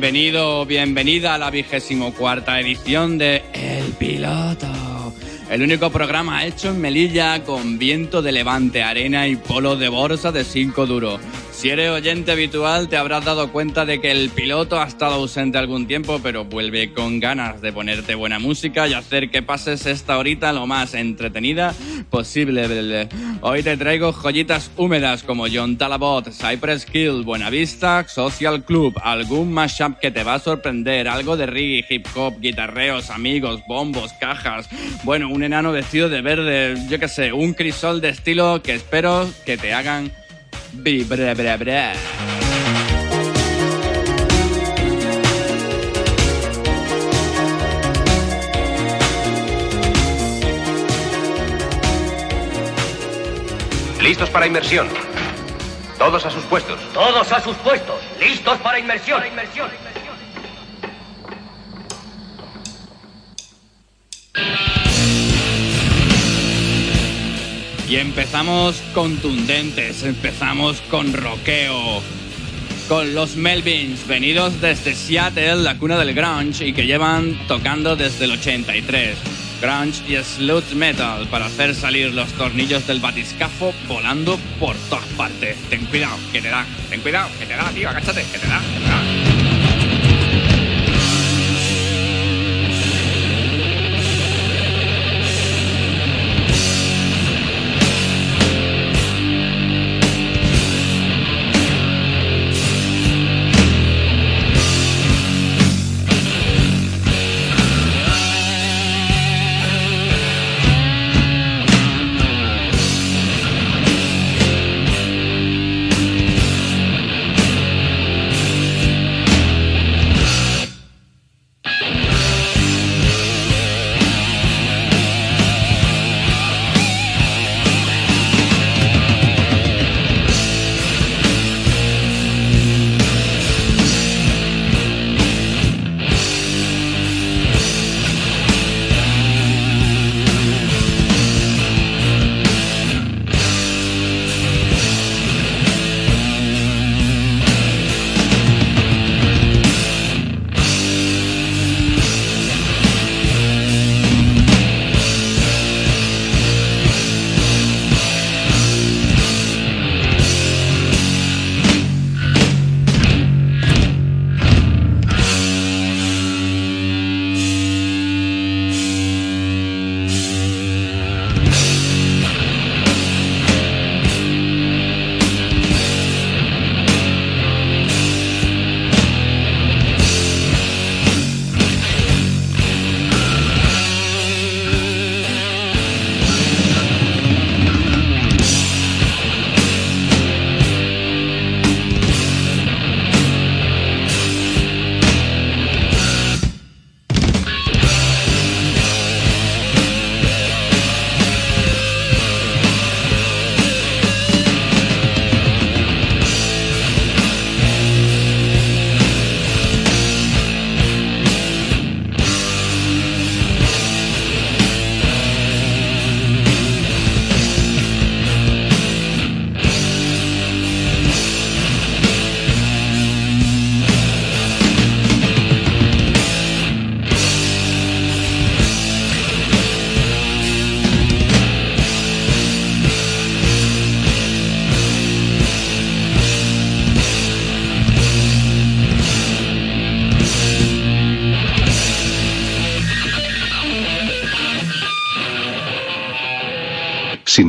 Bienvenido, bienvenida a la vigésimo cuarta edición de El Piloto. El único programa hecho en Melilla con viento de levante, arena y polo de bolsa de 5 duro. Si eres oyente habitual te habrás dado cuenta de que el piloto ha estado ausente algún tiempo, pero vuelve con ganas de ponerte buena música y hacer que pases esta horita lo más entretenida posible. Hoy te traigo joyitas húmedas como John Talabot, Cypress Hill, Buenavista, Social Club, algún mashup que te va a sorprender, algo de reggae, hip hop, guitarreos, amigos, bombos, cajas, bueno, un enano vestido de verde, yo qué sé, un crisol de estilo que espero que te hagan vibrar. Listos para inmersión. Todos a sus puestos. Todos a sus puestos. Listos para inmersión. inmersión. Y empezamos contundentes, empezamos con rockeo. Con los Melvins, venidos desde Seattle, la cuna del grunge, y que llevan tocando desde el 83. Grunge y sludge metal para hacer salir los tornillos del batiscafo volando por todas partes. Ten cuidado, que te da. Ten cuidado, que te da, tío, agáchate, que te da, que te da.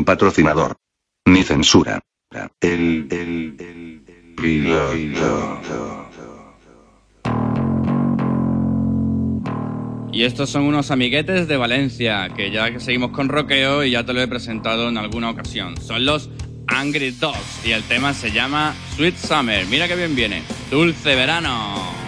Patrocinador. Ni censura. El, el, el, el piloto. Y estos son unos amiguetes de Valencia, que ya que seguimos con rockeo y ya te lo he presentado en alguna ocasión. Son los Angry Dogs y el tema se llama Sweet Summer. Mira que bien viene. Dulce verano.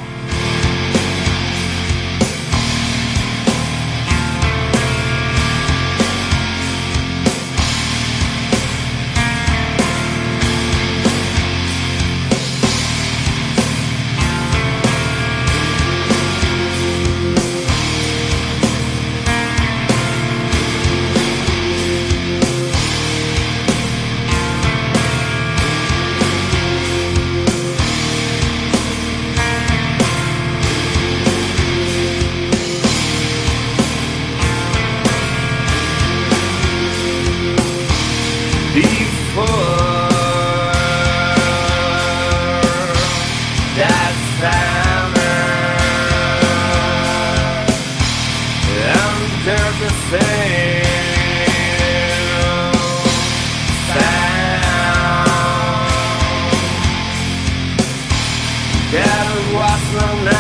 thrown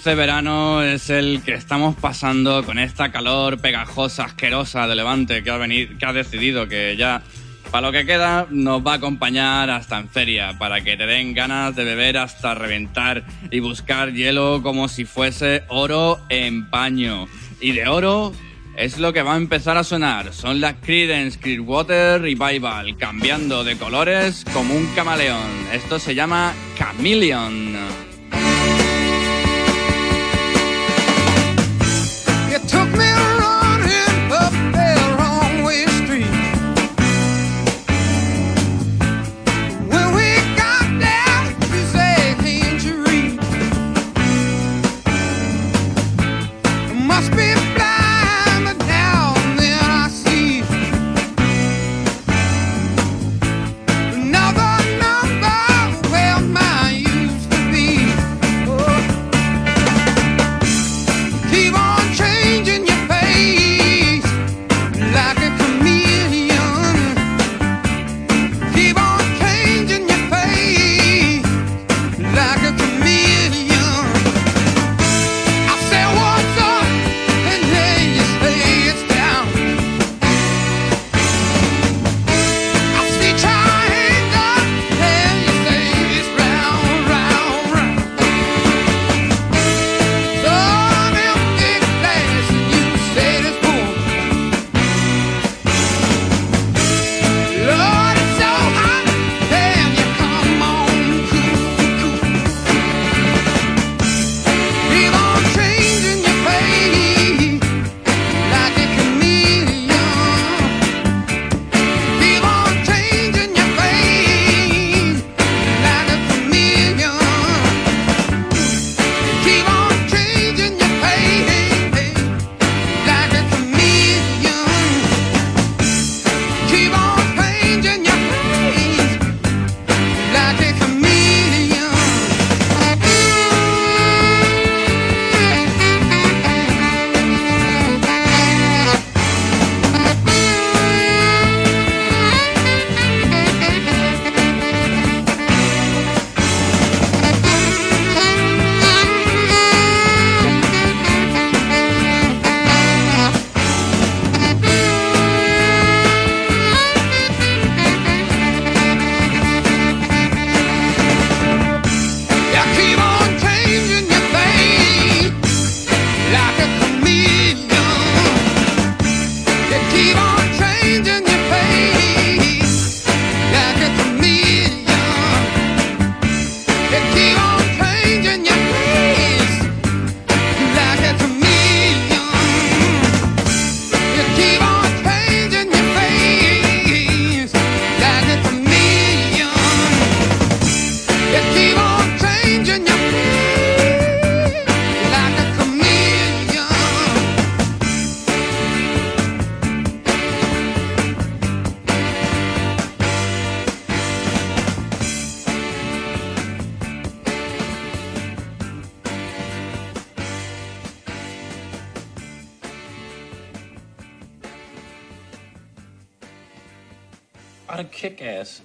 dulce verano es el que estamos pasando con esta calor pegajosa, asquerosa de Levante que ha, venido, que ha decidido que ya para lo que queda nos va a acompañar hasta en feria para que te den ganas de beber hasta reventar y buscar hielo como si fuese oro en paño. Y de oro es lo que va a empezar a sonar. Son las Creedence Clearwater Revival, cambiando de colores como un camaleón. Esto se llama Chameleon.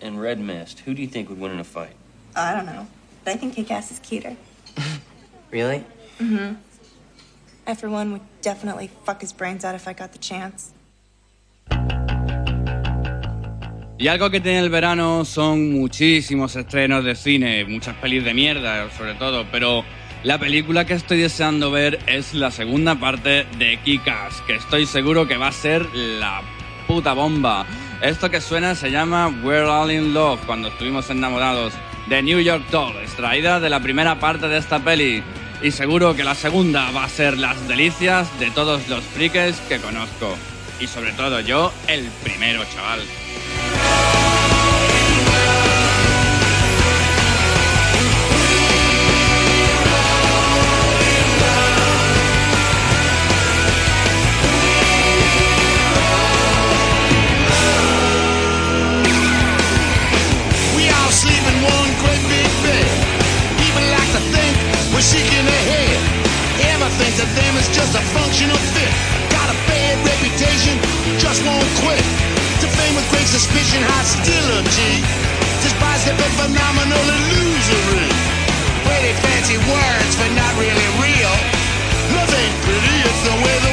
And Red Mist, who do you think would win in a fight? I don't know. But I think Kick-Ass is cuter. Really? I, for one, would definitely fuck his brains out if I got the chance. Y algo que tiene el verano son muchísimos estrenos de cine, muchas pelis de mierda sobre todo, pero la película que estoy deseando ver es la segunda parte de Kick-Ass, que estoy seguro que va a ser la puta bomba. Esto que suena se llama We're All in Love, cuando estuvimos enamorados, de New York Doll, extraída de la primera parte de esta peli. Y seguro que la segunda va a ser las delicias de todos los frikes que conozco. Y sobre todo yo, el primero, chaval. Everything to them is just a functional fit. Got a bad reputation, just won't quit. To fame with great suspicion, hostility. Despise the phenomenal illusory. Pretty fancy words, but not really real. Love ain't pretty, it's the way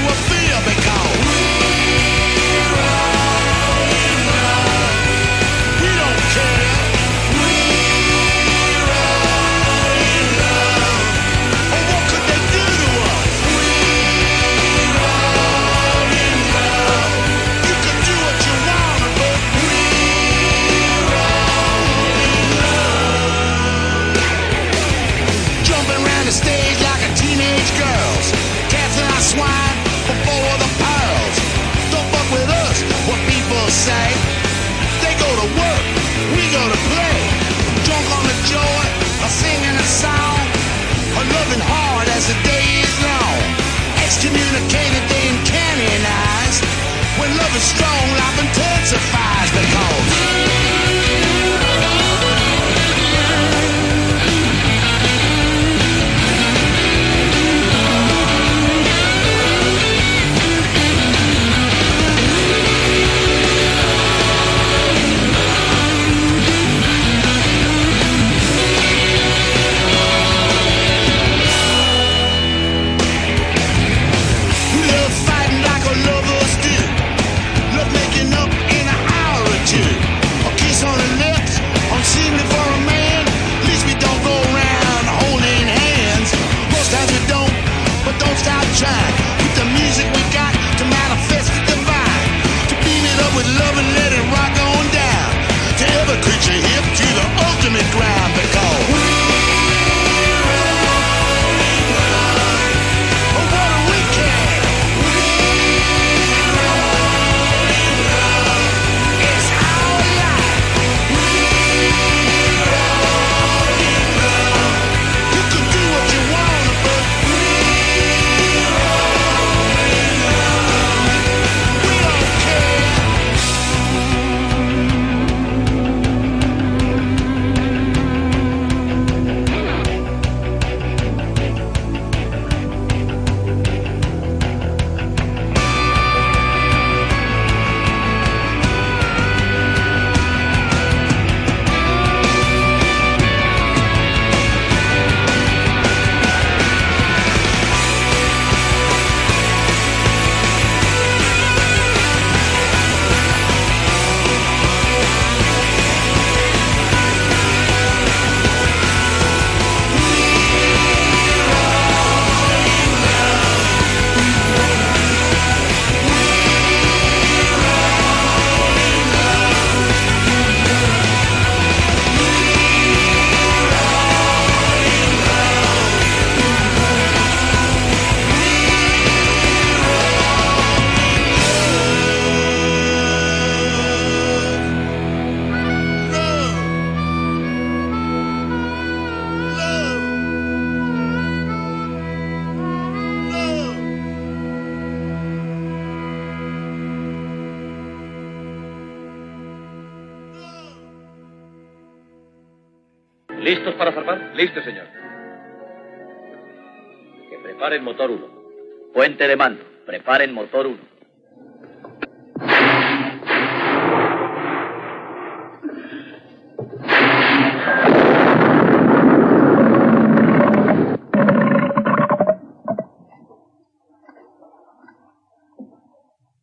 preparen motor 1. Puente de mando. Preparen motor 1.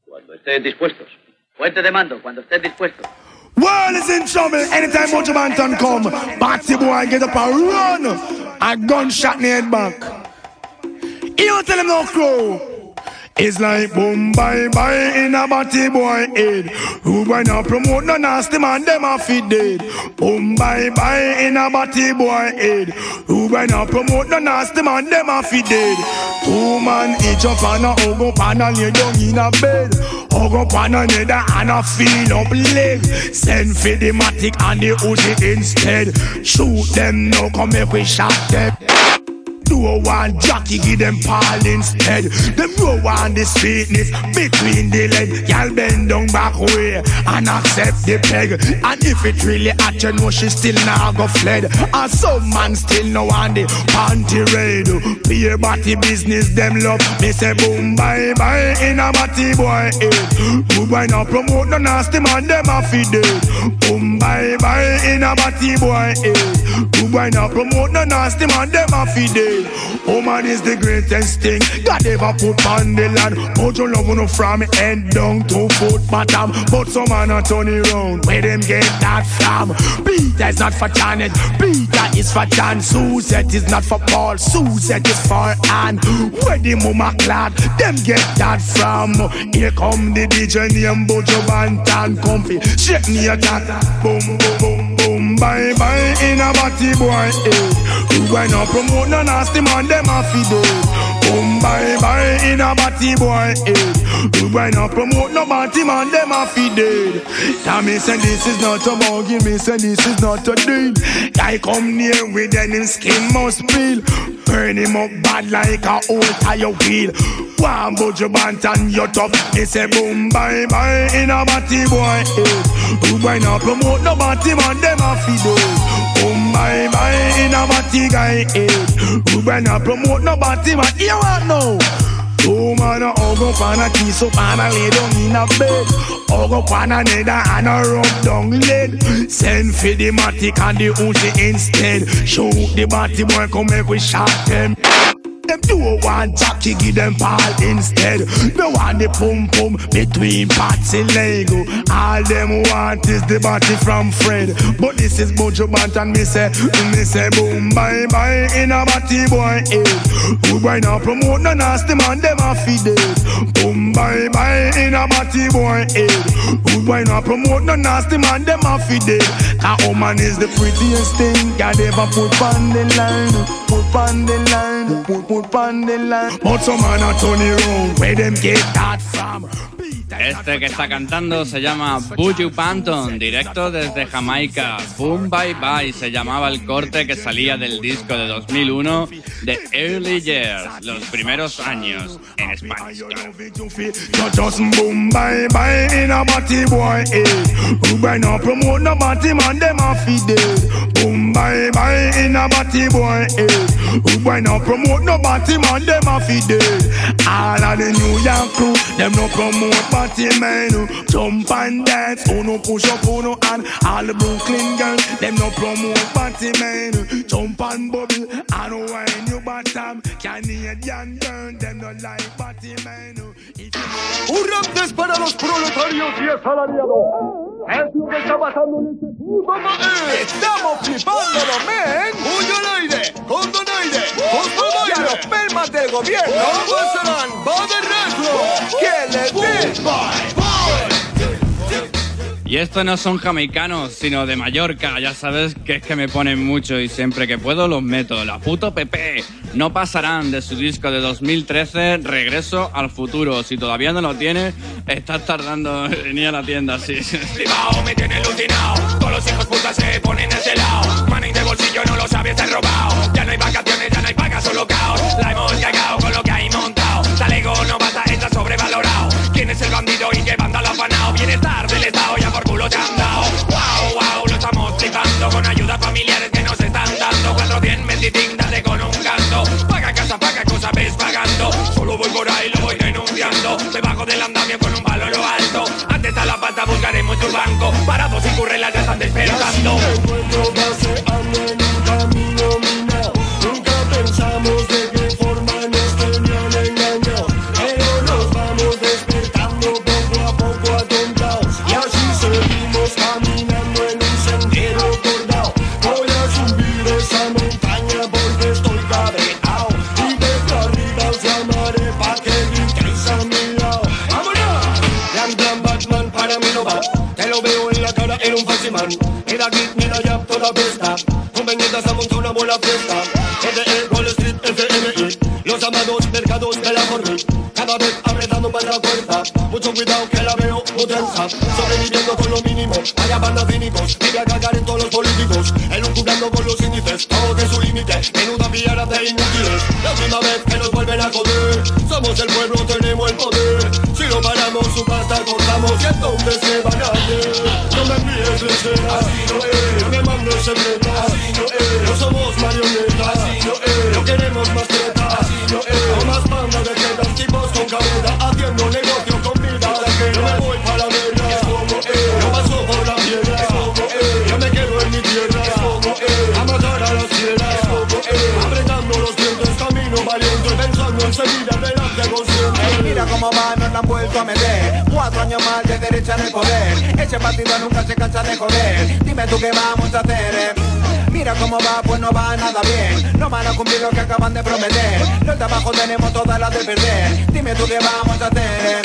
Cuando estén. Puente de mando, cuando estén dispuestos. World is in trouble anytime Mojo Banton come. Batty boy get up and run. A gunshot in the head back. You don't tell him no crow. It's like boom bye bye in a batty boy head. Who boy not promote no nasty man, them a feed dead. Boom bye bye in a batty boy head. Who boy not promote no nasty man, them a feed dead. Two man each up and a hug up and a lay down in a bed. Hug up on another and a feel up leg. Send for the matic and the Uzi instead. Shoot them now, come make we shot them. Do one jockey, give them Paul instead. Them row on the sweetness between the leg. Y'all bend down back way and accept the peg. And if it really at you know she still now go fled. And some man still no on the panty raid. Pay body business, them love. Me say boom bye bye in a body boy head. Who boy now promote no nasty man, them a feed. Boom, bye, bye, in a batty boy, eh. Good boy not promote no nasty man, them a feed. Woman is the greatest thing God ever put on the land. But you love no from head down to foot bottom. But some man a turn it round. Where them get that from? Peter is not for Janet. Peter is for John. Suzette is not for Paul. Suzette is for Anne. Where the mama clad? Them get that from. Here come the DJ name Bojo Bantan. Comfy. Shake me a cat. Boom, boom, boom. Bye, bye. In a batty boy. Eh. You ain't no promote no nasty man. Them a feed it. Boom, bye, bye. In a batty boy. Eh. You ain't no promote no batty man. Them a feed it. Tommy said this is not a buggy. Me say this is not a deal. Guy come near with him skin must peel. Burn him up bad like a old tire wheel. One budge bant and you tough. He say boom bye bye in a batty boy. Eh. Who boy not promote no batty man them a feed it. Boom bye bye in a batty guy. Eh. Who boy not promote no batty man. You want know? Two man a hug up and a kiss up and a lay down in a bed Hug up one another and a rub down lead Send for the matic and the Uzi instead Shoot the batty boy come make we shot them them do one jockey, give them ball instead. No want the pum pum between parts and Lego. All them want is the body from Fred. But this is Bojo Bant and me say, me say boom bye bye in a body boy head. Who boy now promote no nasty man, them a feed it. Boom bye bye in a body boy head. Who boy now promote no nasty man, them a feed it. Cause woman is the prettiest thing God ever put on the line. Put on the line. Put, put on the line. But some man a turn it round. Where them get that from? Este que está cantando se llama Buju Panton, directo desde Jamaica. Boom Bye Bye se llamaba el corte que salía del disco de 2001 de Early Years, los primeros años en España. Boom bye bye in a body boy eh. Who boy no promote no body man them a eh. Feed it. All of the New York crew them no promote body man. Jump and dance, who no push up, who no hand. All the Brooklyn girls them no promote body man. Jump and bubble and wine your bottom. Canadian girl them no like body man. You Un rap para los proletarios y asalariados. Es lo que está pasando en este país. Estamos flipándolo, men. Huyo al aire, con donaire, con donaire. Y a los permas del gobierno. No pasarán, va de retro. ¿Quién le dice? Y estos no son jamaicanos, sino de Mallorca. Ya sabes que es que me ponen mucho y siempre que puedo los meto. La puto Pepe. No pasarán de su disco de 2013, Regreso al futuro. Si todavía no lo tienes, estás tardando en ir a la tienda, sí. Flipao, me tiene alucinado. Todos los hijos putas se ponen ese lado. Money de bolsillo no lo sabía, está robado. Ya no hay vacaciones, ya no hay pagas, solo caos. La hemos cagado con lo que hay montado. Talego no basta, está sobrevalorado. ¿Quién es el bandido y qué banda lo ha afanado? Bienestar del buscaremos tu banco. Parados y currelas ya están despertando. Mira cómo va, pues no va nada bien. No van a cumplir lo que acaban de prometer. Los de abajo tenemos todas las de perder. Dime tú qué vamos a hacer.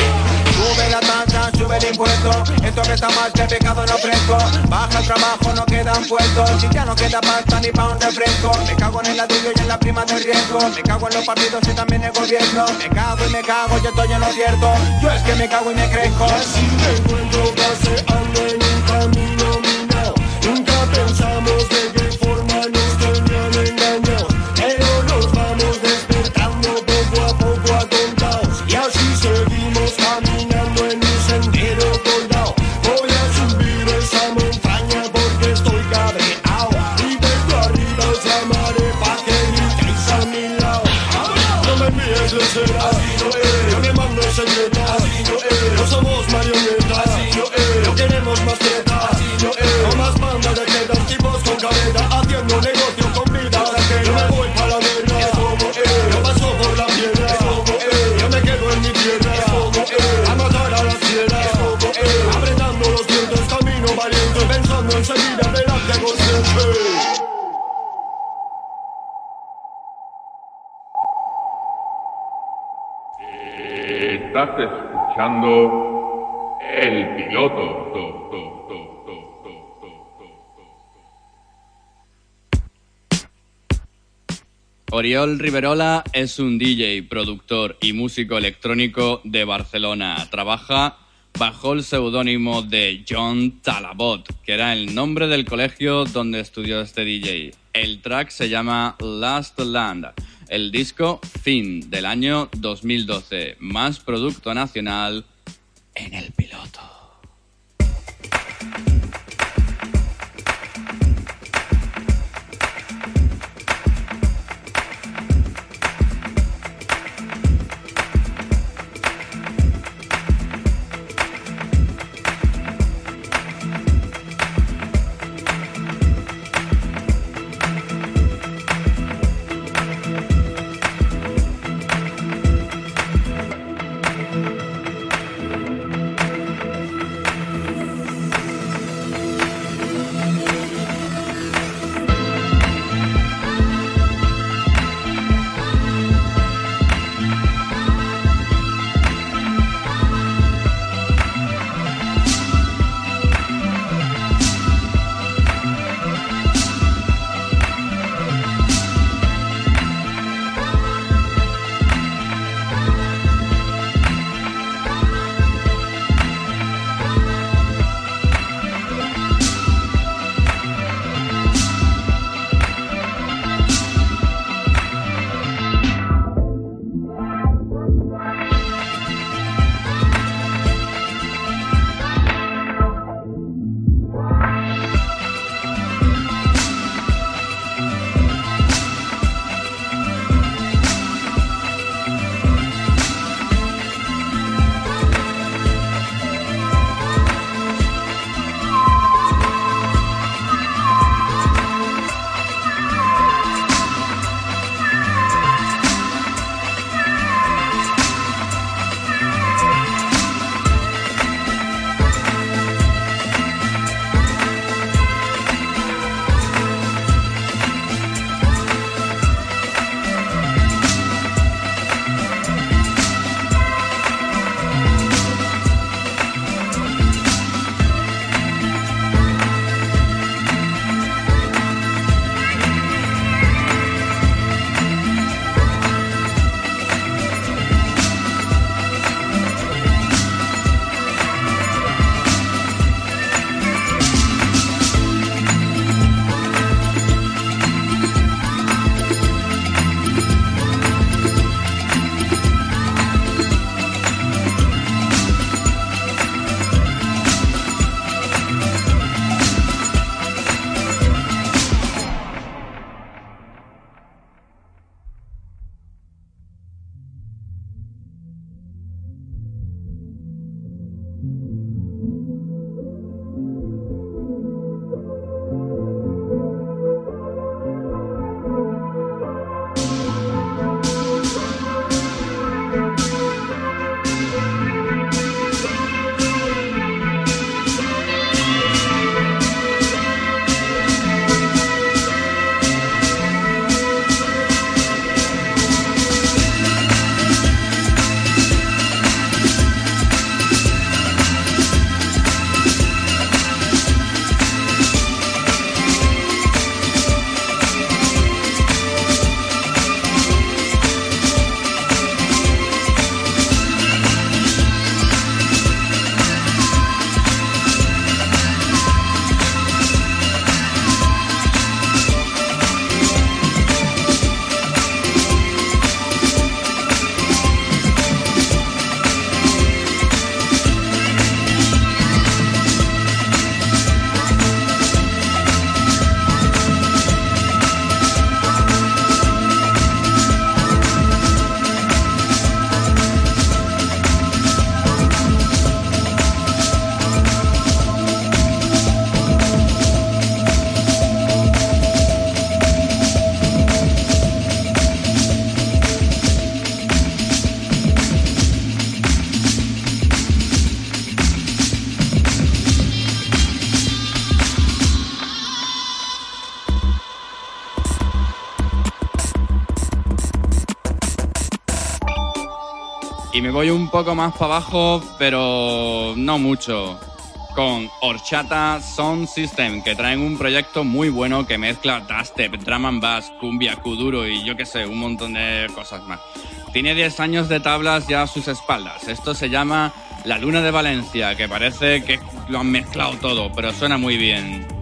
Sube la tasa, sube el impuesto. Esto que está más que pecado no fresco. Baja el trabajo, no quedan puestos. Si ya no queda pasta ni pa' un refresco. Me cago en el ladrillo y en la prima del riesgo. Me cago en los partidos y también en el gobierno. Me cago y me cago, yo estoy en lo cierto. Yo es que me cago y me crezco. Así me encuentro paseando en un camino minado. Nunca pensamos con haciendo negocio con ajenas. Yo me voy para la es. Yo paso por la piedra. Yo me quedo en mi tierra. A matar a las fieras, es los dientes, camino valiente, pensando en seguir adelante consciente. Estás escuchando el piloto. Oriol Riverola es un DJ, productor y músico electrónico de Barcelona. Trabaja bajo el seudónimo de John Talabot, que era el nombre del colegio donde estudió este DJ. El track se llama Last Land. El disco Fin del año 2012. Más producto nacional en el piloto. Y me voy un poco más para abajo, pero no mucho. Con Horchata Sound System, que traen un proyecto muy bueno que mezcla dubstep, drum and bass, cumbia, kuduro y yo qué sé, un montón de cosas más. Tiene 10 años de tablas ya a sus espaldas. Esto se llama La Luna de Valencia, que parece que lo han mezclado todo, pero suena muy bien.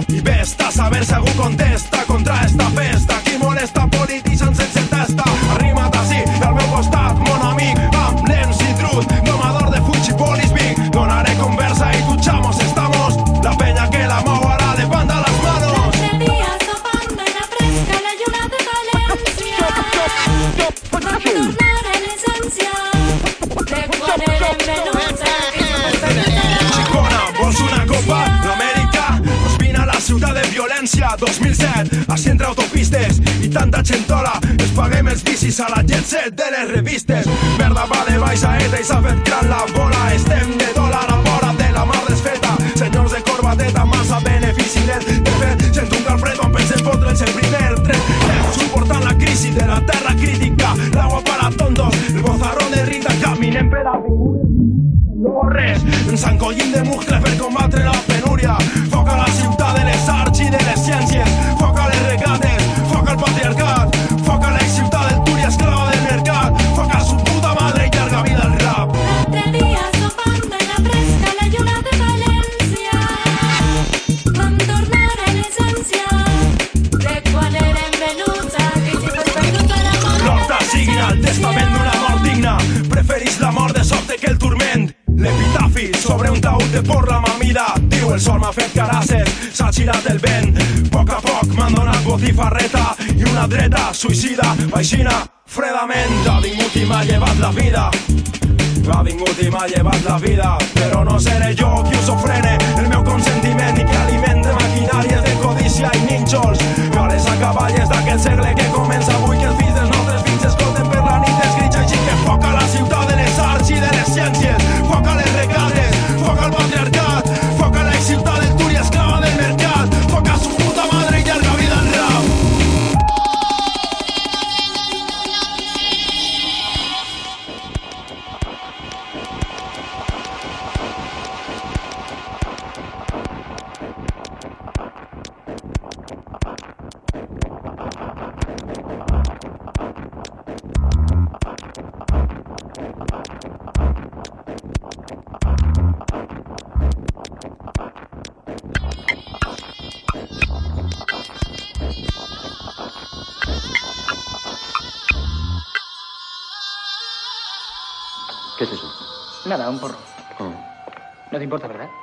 Protesta. I ves a saber si algú contesta contra esta festa. Molesta gentola, ens paguem els bicis a la jet set de les revistes. Merda va de baix a ETA i s'ha fet gran la bola. Estem de dòlar a vora de la mar desfeta. Senyors de corbateta, massa benefici net de fet, sento un calfred quan pensem fotre'ls el primer tret Estem suportant la crisi de la terra crítica. L'agua para tontos, el bozarrón de Rita. Caminem per avingudes no res, ens encollim girat el vent. A poc a poc m'han donat botifarreta I una dreta suïcida, vaixina Fredament. Ha vingut i m'ha llevat la vida. Ha vingut i m'ha llevat la vida. Però no seré jo qui us ofrene El meu consentiment i que alimente maquinàries de codícia i nínxols. A les acaballes d'aquest segle que comença avui Que els fills dels nostres fills escolten per la nit escrits Així que foc a la ciutat de les arts i de les ciències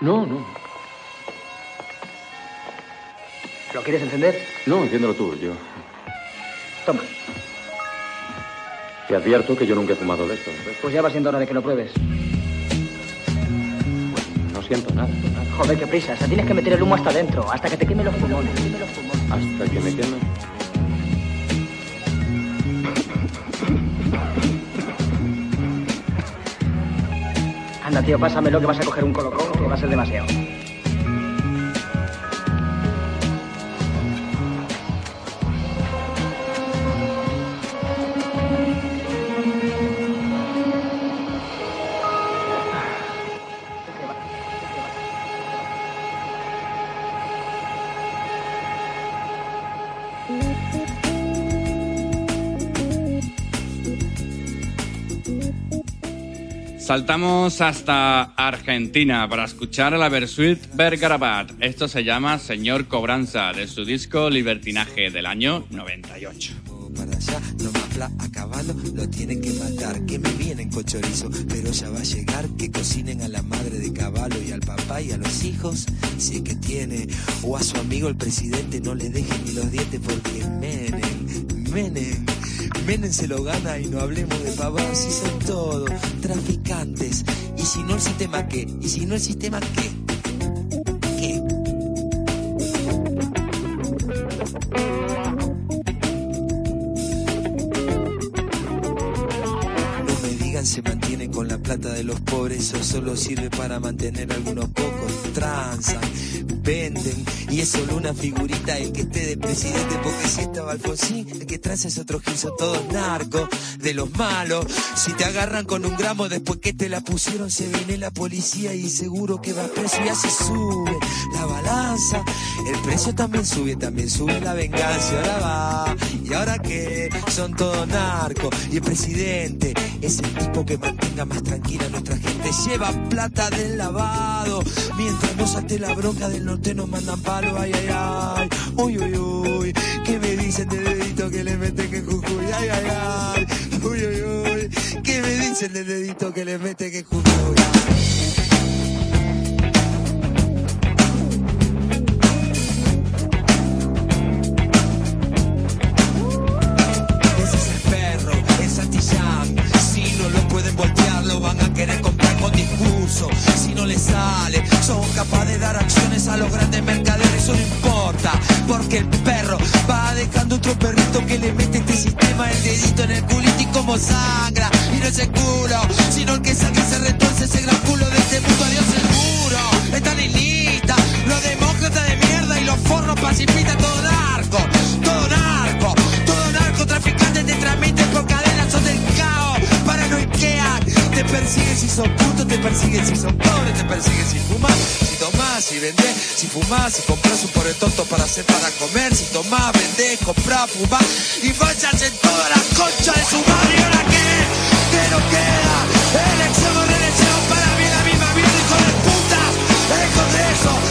No, no. ¿Lo quieres encender? No, entiéndelo tú. Yo Toma. te advierto que yo nunca he fumado de esto. Pues ya va siendo hora de que lo pruebes. No siento nada. Joder, qué prisa. Hasta tienes que meter el humo hasta adentro, hasta que te queme los pulmones. Hasta que me queme. Anda, tío, pásamelo que vas a coger un colocón que va a ser demasiado. Saltamos hasta Argentina para escuchar a la Versuit Bergarabat. Esto se llama Señor Cobranza, de su disco Libertinaje del año 98. para allá, no me sopla a caballo, lo tienen que matar. Que me vienen con chorizo, pero ya va a llegar. Que cocinen a la madre de caballo y al papá y a los hijos, si es que tiene. O a su amigo el presidente, no le dejen ni los dientes porque Menem, Menem. Menem se lo gana y no hablemos de pavadas, si son todos traficantes. Y si no el sistema qué, y si no el sistema qué, qué. No me digan se mantienen con la plata de los pobres, eso solo sirve para mantener a algunos pocos. Transan, y es solo una figurita el que esté de presidente, porque si estaba Alfonsín, el que transa es otro gil, son todos narcos, de los malos. Si te agarran con un gramo después que te la pusieron, se viene la policía y seguro que va preso y así sube la balanza. El precio también sube, también sube la venganza. Ahora va, y ahora que son todos narcos. Y el presidente es el tipo que mantenga más tranquila a nuestra gente. Lleva plata del lavado. Mientras no salte la bronca del norte nos mandan palo. Ay, ay, ay. Uy, uy, uy. ¿Qué me dicen de dedito que le meten que Jujuy? Ay, ay, ay. Uy, uy, uy. ¿Qué me dicen de dedito que le meten que Jujuy? Sale, son capaces de dar acciones a los grandes mercaderes. Eso no importa, porque el perro va dejando otro perrito que le mete este sistema el dedito en el culito y como sangra. Y no es el culo, sino el que saca ese retorce ese persiguen si son pobres, te persiguen si fumas, si tomás, si vendés, si fumás, si compras un pobre tonto para hacer para comer, si tomás, vendés, comprás, fumás, y vayas en toda la concha de su madre, ¿y ahora qué? ¿Qué nos queda? Elección o reelección para mí la misma vida, hijo de puta, el Congreso, hijo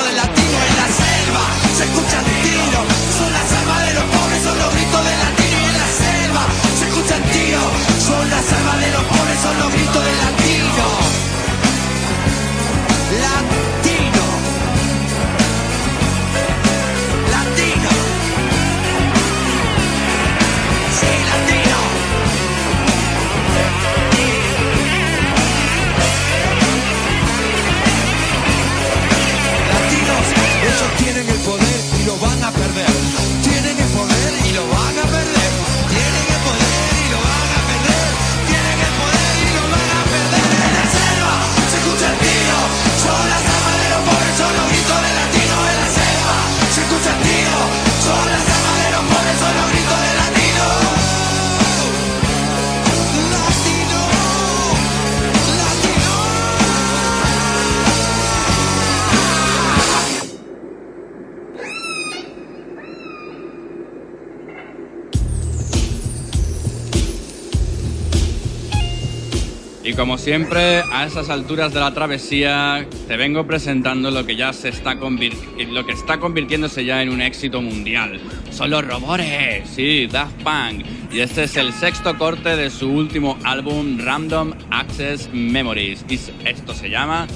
como siempre, a esas alturas de la travesía, te vengo presentando lo que ya se está lo que está convirtiéndose ya en un éxito mundial. Son los robores, sí, Daft Punk. Y este es el sexto corte de su último álbum, Random Access Memories. Y esto se llama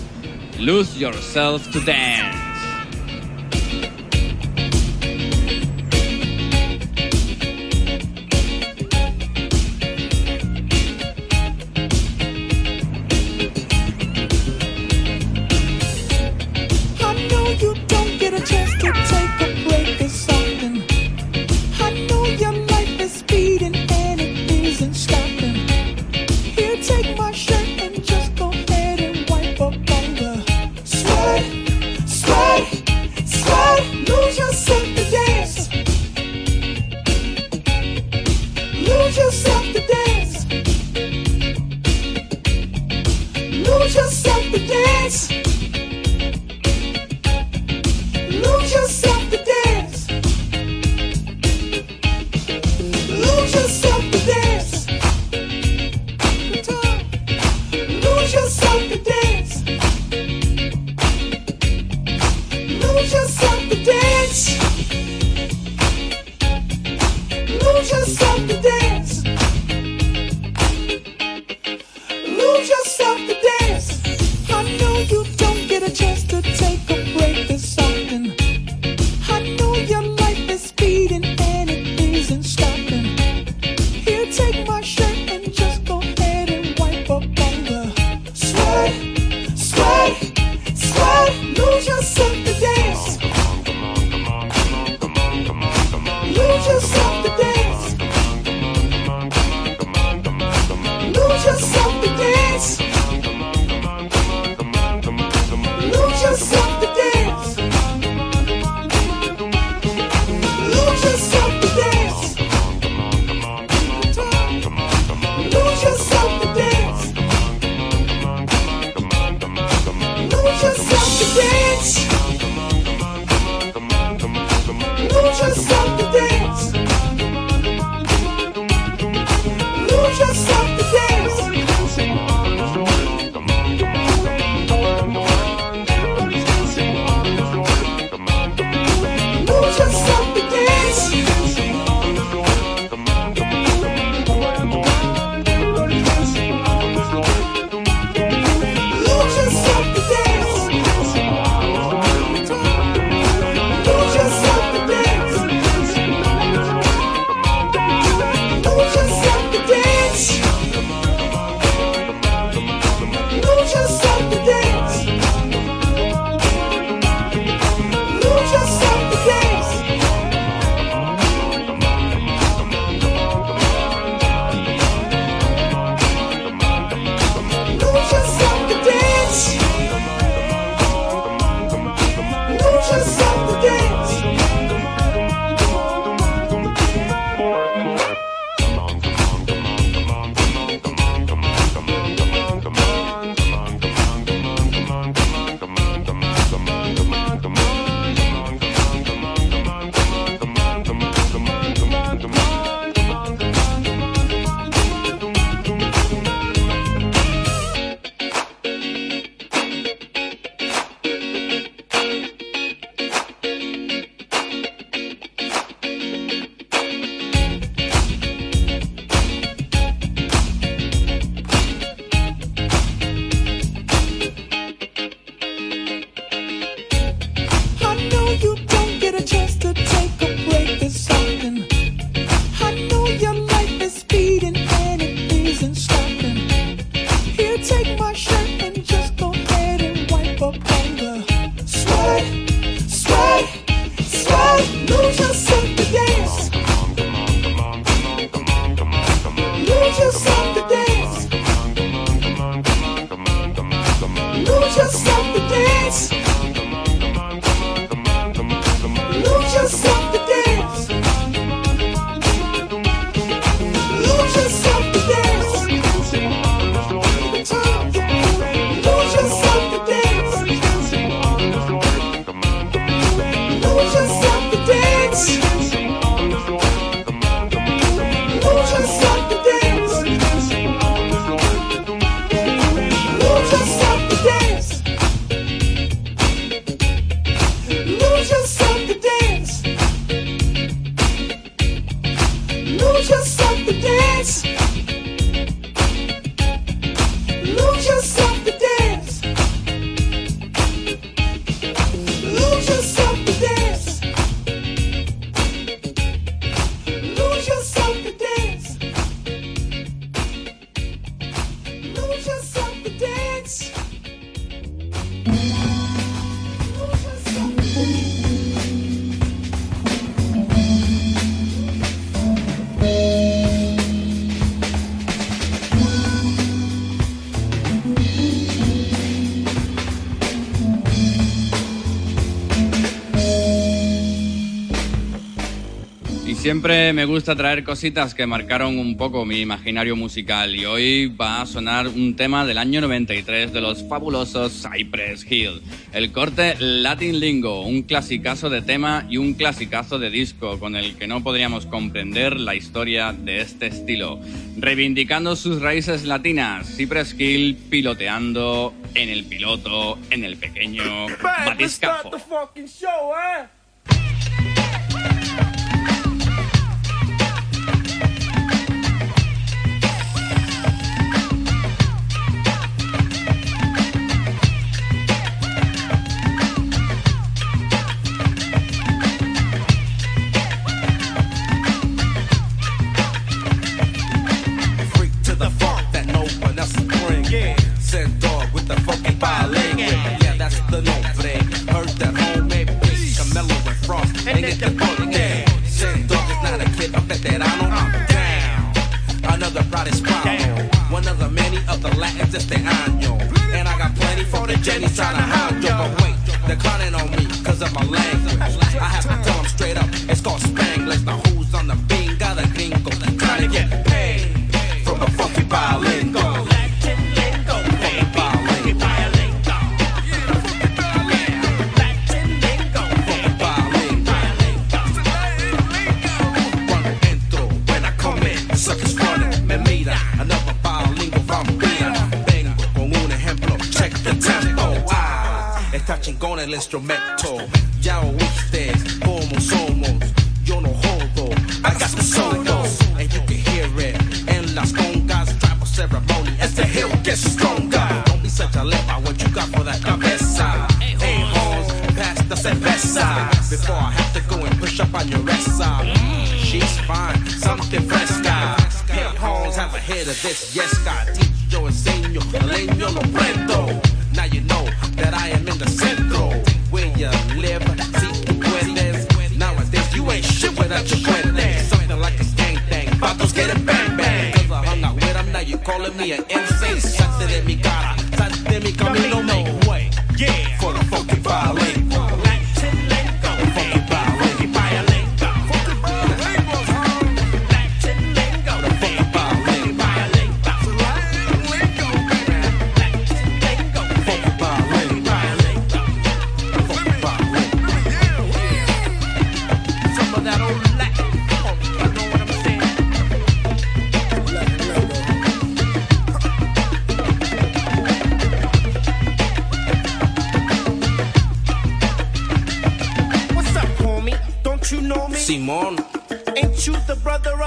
Lose Yourself to Dance. Siempre me gusta traer cositas que marcaron un poco mi imaginario musical y hoy va a sonar un tema del año 93 de los fabulosos Cypress Hill. El corte Latin Lingo, un clasicazo de tema y un clasicazo de disco con el que no podríamos comprender la historia de este estilo. Reivindicando sus raíces latinas, Cypress Hill piloteando en el piloto, en el pequeño batiscafo. The. Yeah, that's the nombre. Heard that homemade beats, Camelo and Frost. And get the funk yeah. Send dog is not a kid, a veterano. I'm down. Another pride hispano. One of the many of the Latins este año. And I got plenty for the Jenny's trying to hide yo. But wait, they're clowning on me cause of my language. I have to tell them instrumento. Ya oíste cómo somos. Yo no jodo, I got the solos. And you can hear it en las congas. Tribal ceremony as the hill gets stronger. Don't be such a leper, what you got for that cabeza? Hey, horns, pass the cerveza. Before I have to go and push up on your esa. Mm, she's fine, something fresca. Hey, horns, have a head of this. Yes,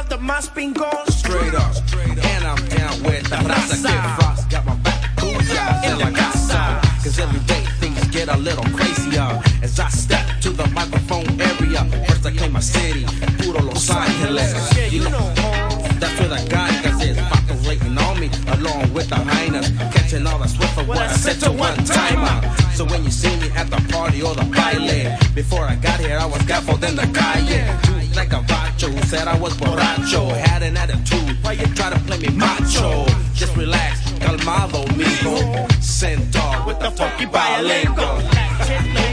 the brother of the Maspingon? straight up. And I'm down with the raza que frost. Got my back booyah in la casa. Cause every day things get a little crazier. As I step to the microphone area. First I claim my city, puro Los Angeles. You know, that's where the gangas is. Waiting on me, along with the hyenas. Catching all the swift of what I said to one timer. So when you see me at the party or the baile, before I got here I was gaffled in the calle. Dude like a vacho said I was borracho. Had an attitude, why you try to play me macho? Just relax, calmado, mijo. Centaur with the funky bilingo.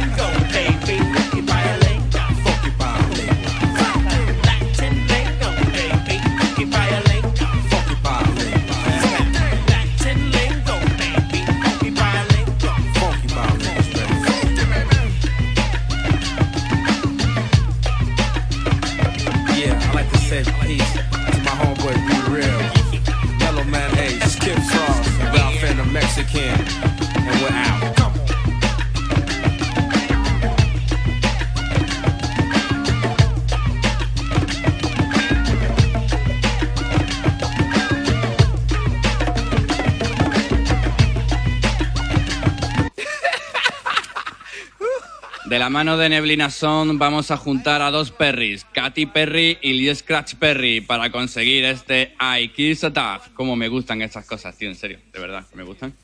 La mano de Neblina Sound vamos a juntar a dos Perrys, Katy Perry y Lee Scratch Perry, para conseguir este I Kiss. Como me gustan estas cosas, tío, en serio, de verdad, me gustan.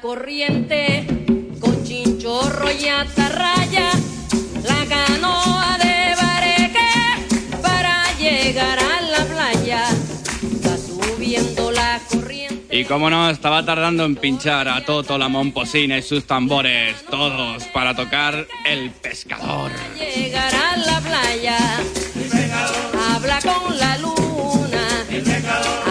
corriente, con chinchorro y atarraya, la canoa de bareque para llegar a la playa, va subiendo la corriente. Y como no, estaba tardando en pinchar a Toto la Momposina y sus tambores, todos para tocar el pescador. Llegar a la playa, habla con la luna, el pescador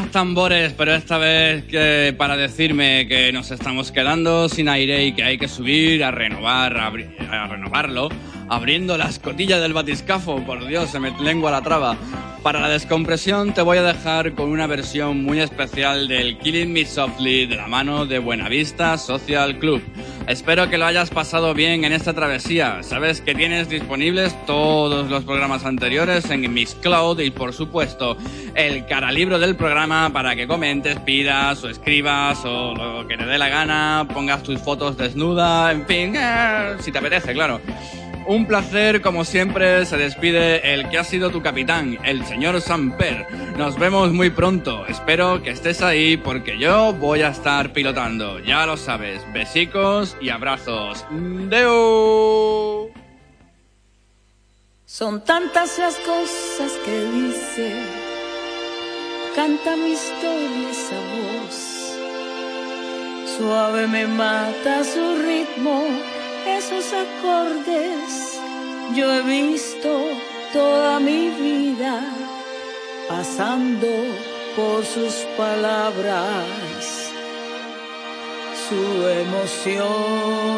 más tambores, pero esta vez que para decirme que nos estamos quedando sin aire y que hay que subir a renovar, a, abri- a renovarlo, abriendo la escotilla del batiscafo, por Dios, se me lengua la traba. Para la descompresión te voy a dejar con una versión muy especial del Killing Me Softly de la mano de Buenavista Social Club. Espero que lo hayas pasado bien en esta travesía. Sabes que tienes disponibles todos los programas anteriores en Mixcloud y por supuesto el caralibro del programa para que comentes, pidas o escribas o lo que te dé la gana, pongas tus fotos desnuda, en fin, eh, si te apetece, claro. Un placer, como siempre, se despide el que ha sido tu capitán, el señor Samper. Nos vemos muy pronto. Espero que estés ahí porque yo voy a estar pilotando. Ya lo sabes. Besicos y abrazos. ¡Deu! Son tantas las cosas que dice, canta mi historia esa voz. Suave me mata su ritmo, esos acordes. Yo he visto toda mi vida pasando por sus palabras, su emoción.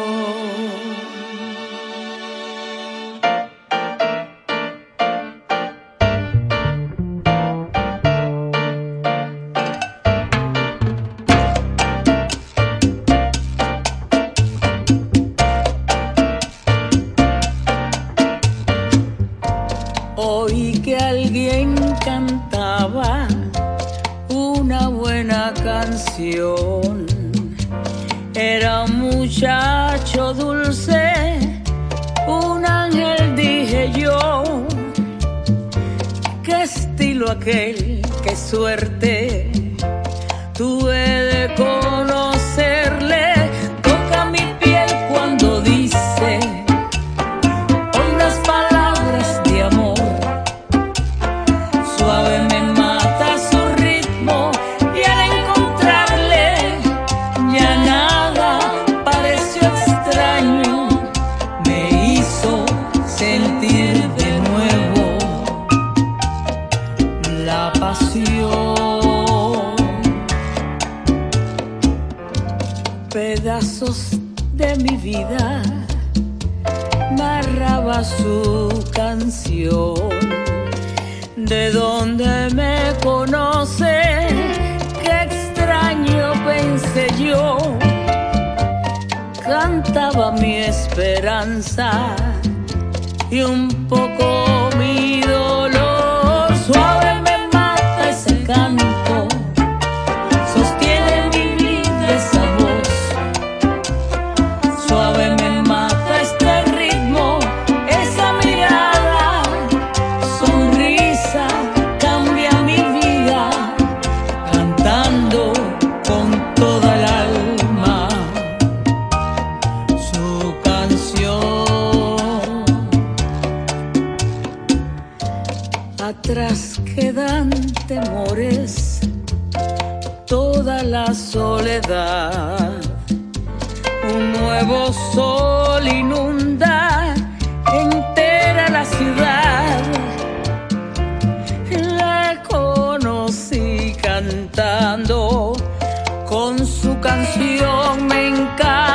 Atrás quedan temores, toda la soledad. Un nuevo sol inunda entera la ciudad. La conocí cantando con su canción, me encantó